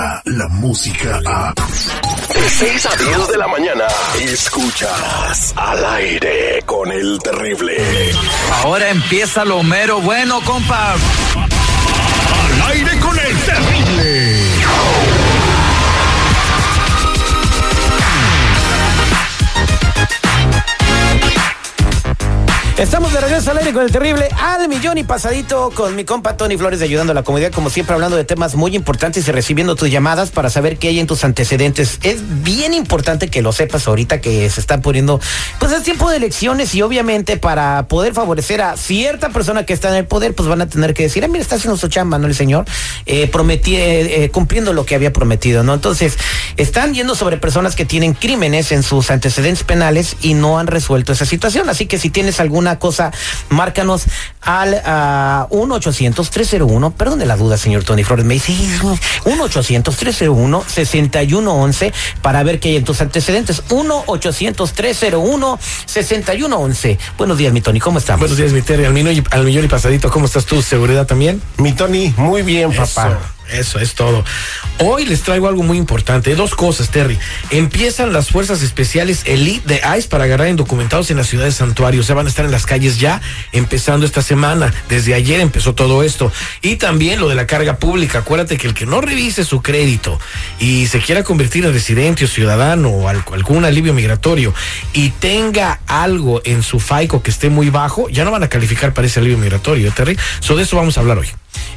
llega la música a... De 6 a 10 de la mañana, escuchas al aire con el terrible. Ahora empieza lo mero bueno, compa. Al aire con el terrible. Estamos de regreso al aire con el terrible al millón y pasadito con mi compa Tony Flores Ayudando a la Comunidad, como siempre hablando de temas muy importantes y recibiendo tus llamadas para saber qué hay en tus antecedentes. Es bien importante que lo sepas ahorita que se están poniendo, pues es tiempo de elecciones y obviamente para poder favorecer a cierta persona que está en el poder, pues van a tener que decir, ah, mira, está haciendo su chamba, ¿no? El señor, eh, prometí, eh, eh, cumpliendo lo que había prometido, ¿no? Entonces, están yendo sobre personas que tienen crímenes en sus antecedentes penales y no han resuelto esa situación. Así que si tienes alguna cosa, márcanos al uh, 1-800-301, perdón de la duda, señor Tony Flores, me dice 1-800-301-6111 para ver qué hay en tus antecedentes. 1-800-301-6111. Buenos días, mi Tony, ¿cómo estamos? Buenos días, mi Terry, al millón, y, al millón y pasadito, ¿cómo estás tú? ¿Seguridad también? Mi Tony, muy bien, papá. Eso. Es todo. Hoy les traigo algo muy importante. Dos cosas, Terry. Empiezan las fuerzas especiales Elite de ICE para agarrar indocumentados en la ciudad de Santuario. O sea, van a estar en las calles ya empezando esta semana. Desde ayer empezó todo esto. Y también lo de la carga pública. Acuérdate que el que no revise su crédito y se quiera convertir en residente o ciudadano o algún alivio migratorio y tenga algo en su FICO que esté muy bajo, ya no van a calificar para ese alivio migratorio, Terry. So de eso vamos a hablar hoy.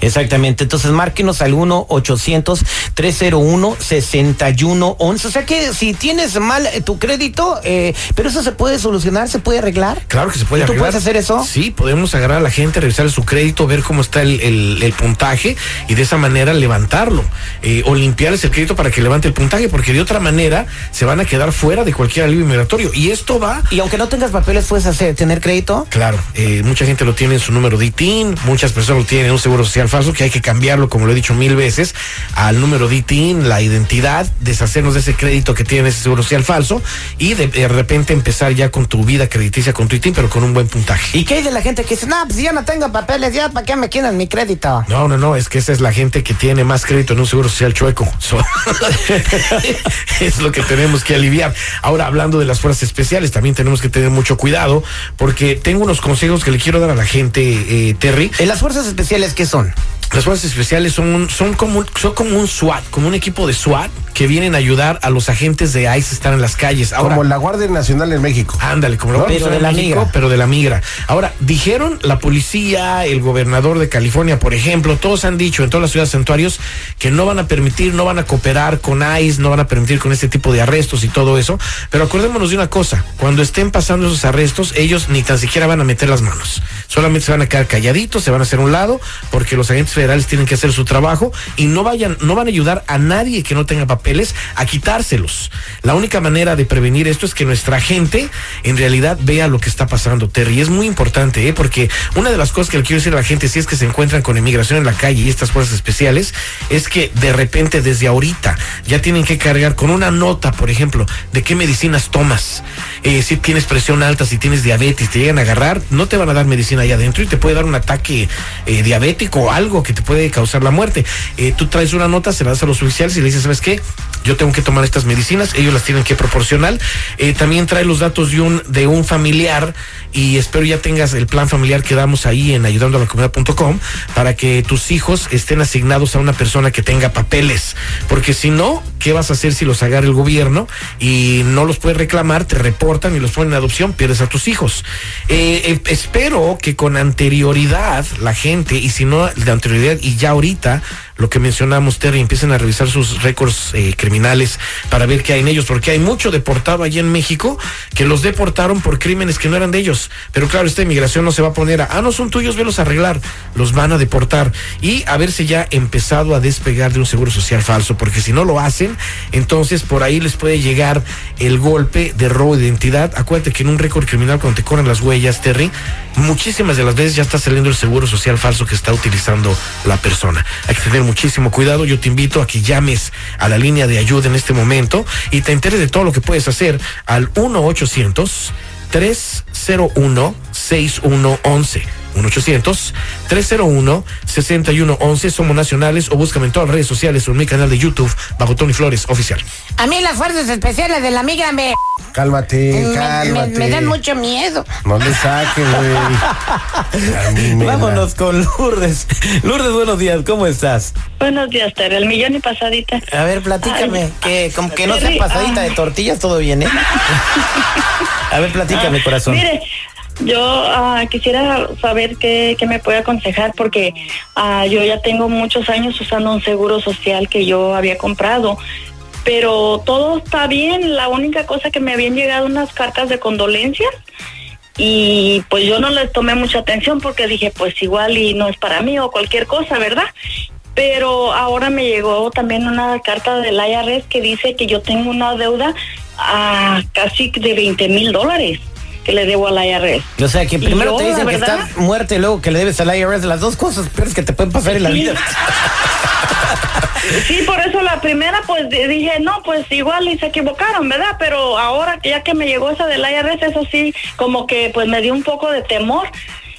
Exactamente. Entonces, márquenos al 1-800-301-6111. O sea que si tienes mal eh, tu crédito, eh, pero eso se puede solucionar, se puede arreglar. Claro que se puede ¿Tú arreglar. puedes hacer eso? Sí, podemos agarrar a la gente, revisar su crédito, ver cómo está el, el, el puntaje y de esa manera levantarlo. Eh, o limpiarles el crédito para que levante el puntaje, porque de otra manera se van a quedar fuera de cualquier alivio migratorio. Y esto va. Y aunque no tengas papeles, puedes hacer, tener crédito. Claro, eh, mucha gente lo tiene en su número de ITIN, muchas personas lo tienen en un seguro social falso, que hay que cambiarlo, como lo he dicho mil veces, al número de ITIN, la identidad, deshacernos de ese crédito que tiene ese seguro social falso y de, de repente empezar ya con tu vida crediticia con tu ITIN, pero con un buen puntaje. ¿Y qué hay de la gente que dice, no, pues yo no tengo papeles, ya, ¿para qué me quieren mi crédito? No, no, no, es que esa es la gente que tiene más crédito en un seguro social chueco. So, es lo que tenemos que aliviar. Ahora, hablando de las fuerzas especiales, también tenemos que tener mucho cuidado porque tengo unos consejos que le quiero dar a la gente, eh, Terry. ¿En las fuerzas especiales qué son? Las fuerzas especiales son, un, son, como, un- son como un SWAT, como un equipo de SWAT que vienen a ayudar a los agentes de ICE a estar en las calles. Ahora, Como la Guardia Nacional en México. Ándale, como la en México, migra. pero de la migra. Ahora, dijeron la policía, el gobernador de California, por ejemplo, todos han dicho en todas las ciudades santuarios que no van a permitir, no van a cooperar con ICE, no van a permitir con este tipo de arrestos y todo eso. Pero acordémonos de una cosa, cuando estén pasando esos arrestos, ellos ni tan siquiera van a meter las manos. Solamente se van a quedar calladitos, se van a hacer a un lado, porque los agentes tienen que hacer su trabajo y no vayan, no van a ayudar a nadie que no tenga papeles a quitárselos. La única manera de prevenir esto es que nuestra gente en realidad vea lo que está pasando, Terry. Es muy importante, ¿eh? porque una de las cosas que le quiero decir a la gente, si es que se encuentran con inmigración en la calle y estas fuerzas especiales, es que de repente desde ahorita ya tienen que cargar con una nota, por ejemplo, de qué medicinas tomas. Eh, si tienes presión alta, si tienes diabetes, te llegan a agarrar, no te van a dar medicina allá adentro y te puede dar un ataque eh, diabético o algo que te puede causar la muerte. Eh, tú traes una nota, se la das a los oficiales y le dices, ¿sabes qué? Yo tengo que tomar estas medicinas, ellos las tienen que proporcionar. Eh, también trae los datos de un, de un familiar y espero ya tengas el plan familiar que damos ahí en ayudando a la comunidad.com para que tus hijos estén asignados a una persona que tenga papeles. Porque si no, ¿qué vas a hacer si los agarra el gobierno y no los puedes reclamar, te reportan y los ponen en adopción, pierdes a tus hijos? Eh, eh, espero que con anterioridad la gente, y si no de anterioridad y ya ahorita, lo que mencionamos, Terry, empiecen a revisar sus récords eh, criminales para ver qué hay en ellos, porque hay mucho deportado allí en México que los deportaron por crímenes que no eran de ellos. Pero claro, esta inmigración no se va a poner a, ah, no son tuyos, velos a arreglar, los van a deportar. Y haberse ya empezado a despegar de un seguro social falso, porque si no lo hacen, entonces por ahí les puede llegar el golpe de robo de identidad. Acuérdate que en un récord criminal, cuando te corren las huellas, Terry, muchísimas de las veces ya está saliendo el seguro social falso que está utilizando la persona. Hay que muchísimo cuidado. Yo te invito a que llames a la línea de ayuda en este momento y te enteres de todo lo que puedes hacer al 1 800 301 6111 1-800-301-6111. Somos nacionales o búscame en todas las redes sociales o en mi canal de YouTube bajo Tony Flores Oficial. A mí las fuerzas especiales de la migra me, Cálmate, me, me- cálmate. me dan mucho miedo. No le saques, güey. A mí me da- Vámonos con Lourdes. Lourdes, buenos días, ¿cómo estás? Buenos días, Tere. El millón y pasadita. A ver, platícame, Ay. que como que no sea pasadita de tortillas, todo bien, ¿eh? A ver, platícame, Ah, corazón. Mire, yo ah, quisiera saber qué, me puede aconsejar porque ah, yo ya tengo muchos años usando un seguro social que yo había comprado. Pero todo está bien. La única cosa que me habían llegado unas cartas de condolencias y pues yo no les tomé mucha atención porque dije pues igual y no es para mí o cualquier cosa, ¿verdad? Pero ahora me llegó también una carta del IRS que dice que yo tengo una deuda a casi de 20 mil dólares que le debo al IRS. O sea, que primero yo, te dicen que estás muerta y luego que le debes al IRS las dos cosas peores que te pueden pasar en la Sí. vida. Sí, por eso la primera pues di- dije, no, pues igual y se equivocaron, ¿verdad? Pero ahora que ya que me llegó esa del IRS, eso sí, como que pues me dio un poco de temor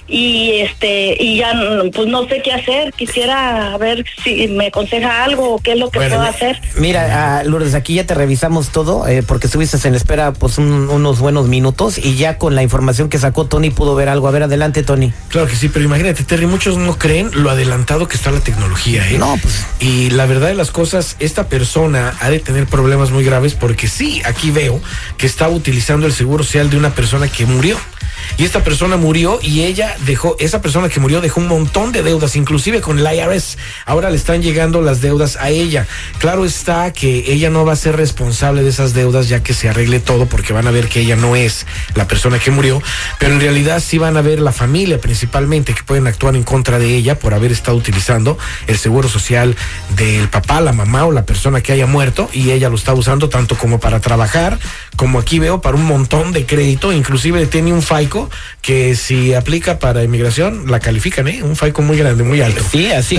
y este y ya pues no sé qué hacer, quisiera ver si me aconseja algo o qué es lo que Bueno, puedo hacer. Mira, ah, Lourdes, aquí ya te revisamos todo, eh, porque estuviste en espera pues un- unos buenos minutos y ya con la información que sacó Tony pudo ver algo. A ver, adelante, Tony. Claro que sí, pero imagínate, Terry, muchos no creen lo adelantado que está la tecnología, ¿eh? No, pues. Y la verdad de las cosas, esta persona ha de tener problemas muy graves porque sí, aquí veo que estaba utilizando el seguro social de una persona que murió. Y esta persona murió y ella dejó, esa persona que murió dejó un montón de deudas, inclusive con el IRS. Ahora le están llegando las deudas a ella. Claro está que ella no va a ser responsable de esas deudas ya que se arregle todo porque van a ver que ella no es la persona que murió, pero en realidad sí van a ver la familia principalmente que pueden actuar en contra de ella por haber estado utilizando el seguro social del papá, la mamá o la persona que haya muerto y ella lo está usando tanto como para trabajar, como aquí veo para un montón de crédito, inclusive tiene un FICO que si aplica para inmigración la califican, ¿eh? Un FICO muy grande, muy alto. Sí, así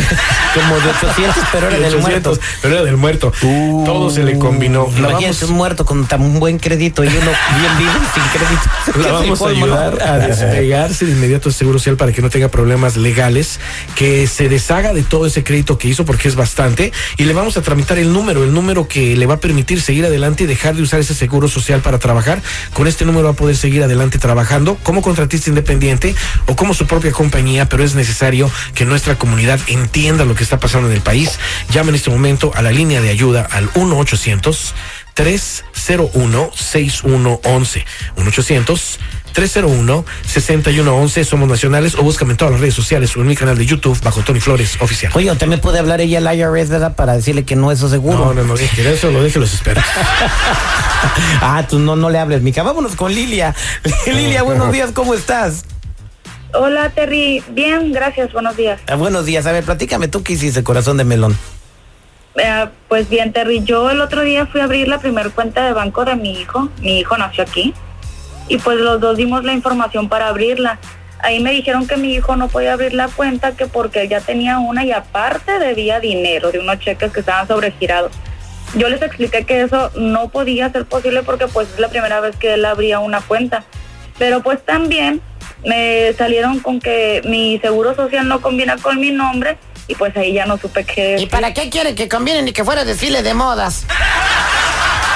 como de 800, pero era del 800, muerto. Pero era del muerto. Todo se le combinó. La Imagínate vamos, un muerto con tan buen crédito y uno bien vivo sin crédito. la vamos a ayudar a despegarse de inmediato del seguro social para que no tenga problemas legales, que se deshaga de todo ese crédito que hizo porque es bastante y le vamos a tramitar el número, el número que le va a permitir seguir adelante y dejar de usar ese seguro social para trabajar. Con este número va a poder seguir adelante trabajando como contratista independiente o como su propia compañía, pero es necesario que nuestra comunidad entienda lo que está pasando en el país. Llama en este momento a la línea de ayuda al 1 800 301 6111 1 800 301-6111, somos nacionales o búscame en todas las redes sociales o en mi canal de YouTube bajo Tony Flores Oficial. Oye, o también puede hablar ella al IRS, ¿verdad? Para decirle que no es su seguro. No, no, no, deje eso, lo deje los expertos. Ah, tú no, no le hables, Mica. Vámonos con Lilia. Lilia, buenos días, ¿cómo estás? Hola, Terry. Bien, gracias. Buenos días. Ah, buenos días. A ver, platícame, ¿tú qué hiciste, corazón de melón? Eh, pues bien, Terry, yo el otro día fui a abrir la primera cuenta de banco de mi hijo. Mi hijo nació aquí. Y pues los dos dimos la información para abrirla. Ahí me dijeron que mi hijo no podía abrir la cuenta que porque ya tenía una y aparte debía dinero de unos cheques que estaban sobregirados. Yo les expliqué que eso no podía ser posible porque pues es la primera vez que él abría una cuenta. Pero pues también me salieron con que mi seguro social no combina con mi nombre y pues ahí ya no supe qué ¿Y decir. para qué quiere que conviene ni que fuera desfile de modas?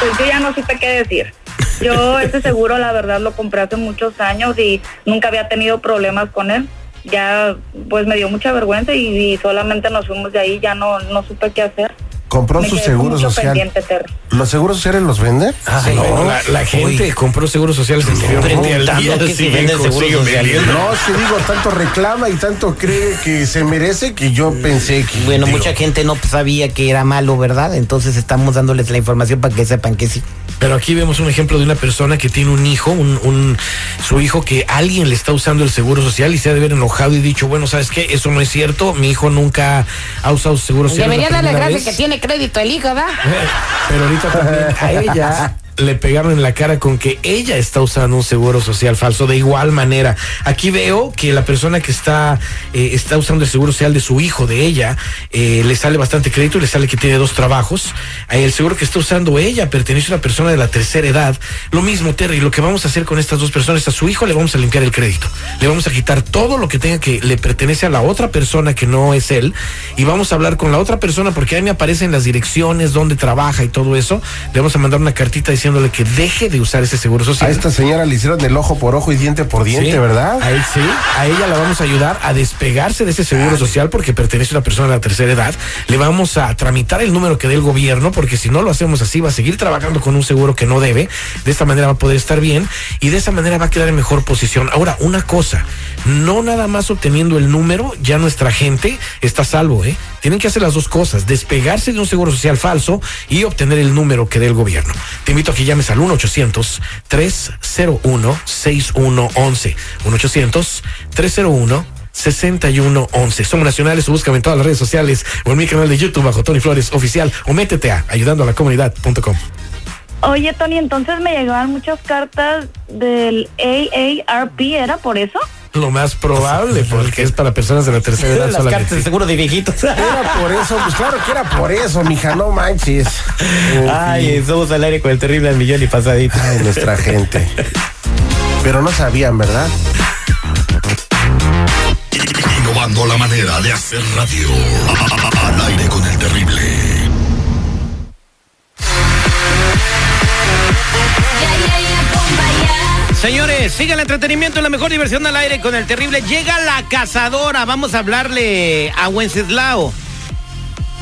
Pues yo ya no supe qué decir. Yo ese seguro la verdad lo compré hace muchos años y nunca había tenido problemas con él. Ya pues me dio mucha vergüenza y, y solamente nos fuimos de ahí, ya no, no supe qué hacer. Compró Me su quedé con seguro mucho social. pendiente, Terry. ¿Los seguros sociales los venden? Ay, no, la, la gente Uy. compró seguros sociales anteriormente al preguntando día que si venden seguros sociales. No, que digo, tanto reclama y tanto cree que se merece que yo pensé que. Bueno, digo, mucha gente no sabía que era malo, ¿verdad? Entonces estamos dándoles la información para que sepan que sí. Pero aquí vemos un ejemplo de una persona que tiene un hijo, un, un- su hijo que alguien le está usando el seguro social y se ha de haber enojado y dicho, bueno, ¿sabes qué? Eso no es cierto, mi hijo nunca ha usado su seguro social. Debería darle gracias vez". que tiene crédito el hijo, ¿verdad? Pero ahorita también a ella le pegaron en la cara con que ella está usando un seguro social falso. De igual manera, aquí veo que la persona que está, eh, está usando el seguro social de su hijo, de ella, eh, le sale bastante crédito y le sale que tiene dos trabajos. Eh, el seguro que está usando ella pertenece a una persona de la tercera edad. Lo mismo, Terry, lo que vamos a hacer con estas dos personas, a su hijo le vamos a limpiar el crédito. Le vamos a quitar todo lo que tenga que le pertenece a la otra persona que no es él y vamos a hablar con la otra persona porque ahí me aparecen las direcciones, donde trabaja y todo eso. Le vamos a mandar una cartita diciéndole que deje de usar ese seguro social. A esta señora le hicieron el ojo por ojo y diente por diente, Sí, ¿verdad? A él sí, a ella la vamos a ayudar a despegarse de ese seguro social porque pertenece a una persona de la tercera edad. Le vamos a tramitar el número que dé el gobierno porque si no lo hacemos así va a seguir trabajando con un seguro que no debe. De esta manera va a poder estar bien y de esa manera va a quedar en mejor posición. Ahora, una cosa, no nada más obteniendo el número, ya nuestra gente está a salvo, ¿eh? Tienen que hacer las dos cosas, despegarse de un seguro social falso y obtener el número que dé el gobierno. Te invito a que llames al 1-800-301-6111. 1-800-301. 6111. Somos nacionales, búscame en todas las redes sociales o en mi canal de YouTube bajo Tony Flores Oficial o métete a ayudando a la comunidad.com. Oye, Tony, entonces me llegaban muchas cartas del AARP, ¿era por eso? Lo más probable, porque es para personas de la tercera edad Las cartas solamente. de seguro de viejitos. Era por eso, pues claro que era por eso, mija, no manches. Ay, somos al aire con el terrible al millón y pasadito. Ay, nuestra gente. Pero no sabían, ¿verdad? Innovando la manera de hacer radio. Al aire con el Señores, siga el entretenimiento la mejor diversión al aire con el terrible. Llega la cazadora. Vamos a hablarle a Wenceslao.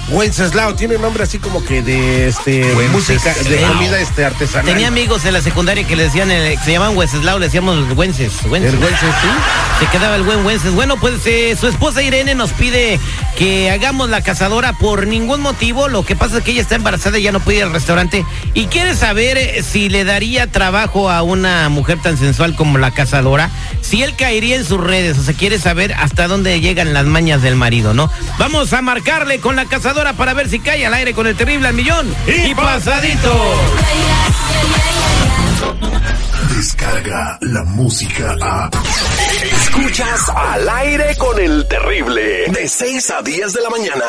Wenceslao tiene nombre así como que de este música, de comida este artesanal. Tenía amigos en la secundaria que le decían, eh, que se llamaban Wenceslao, le decíamos Wences. Wences. El Wences, sí. Se quedaba el buen Wences. Bueno, pues eh, su esposa Irene nos pide que hagamos la cazadora por ningún motivo. Lo que pasa es que ella está embarazada y ya no puede ir al restaurante. Y quiere saber eh, si le daría trabajo a una mujer tan sensual como la cazadora. Si él caería en sus redes. O sea, quiere saber hasta dónde llegan las mañas del marido, ¿no? Vamos a marcarle con la cazadora para ver si cae al aire con el terrible al millón. Y, pasadito. Descarga la música a. Escuchas al aire con el terrible. De 6 a 10 de la mañana.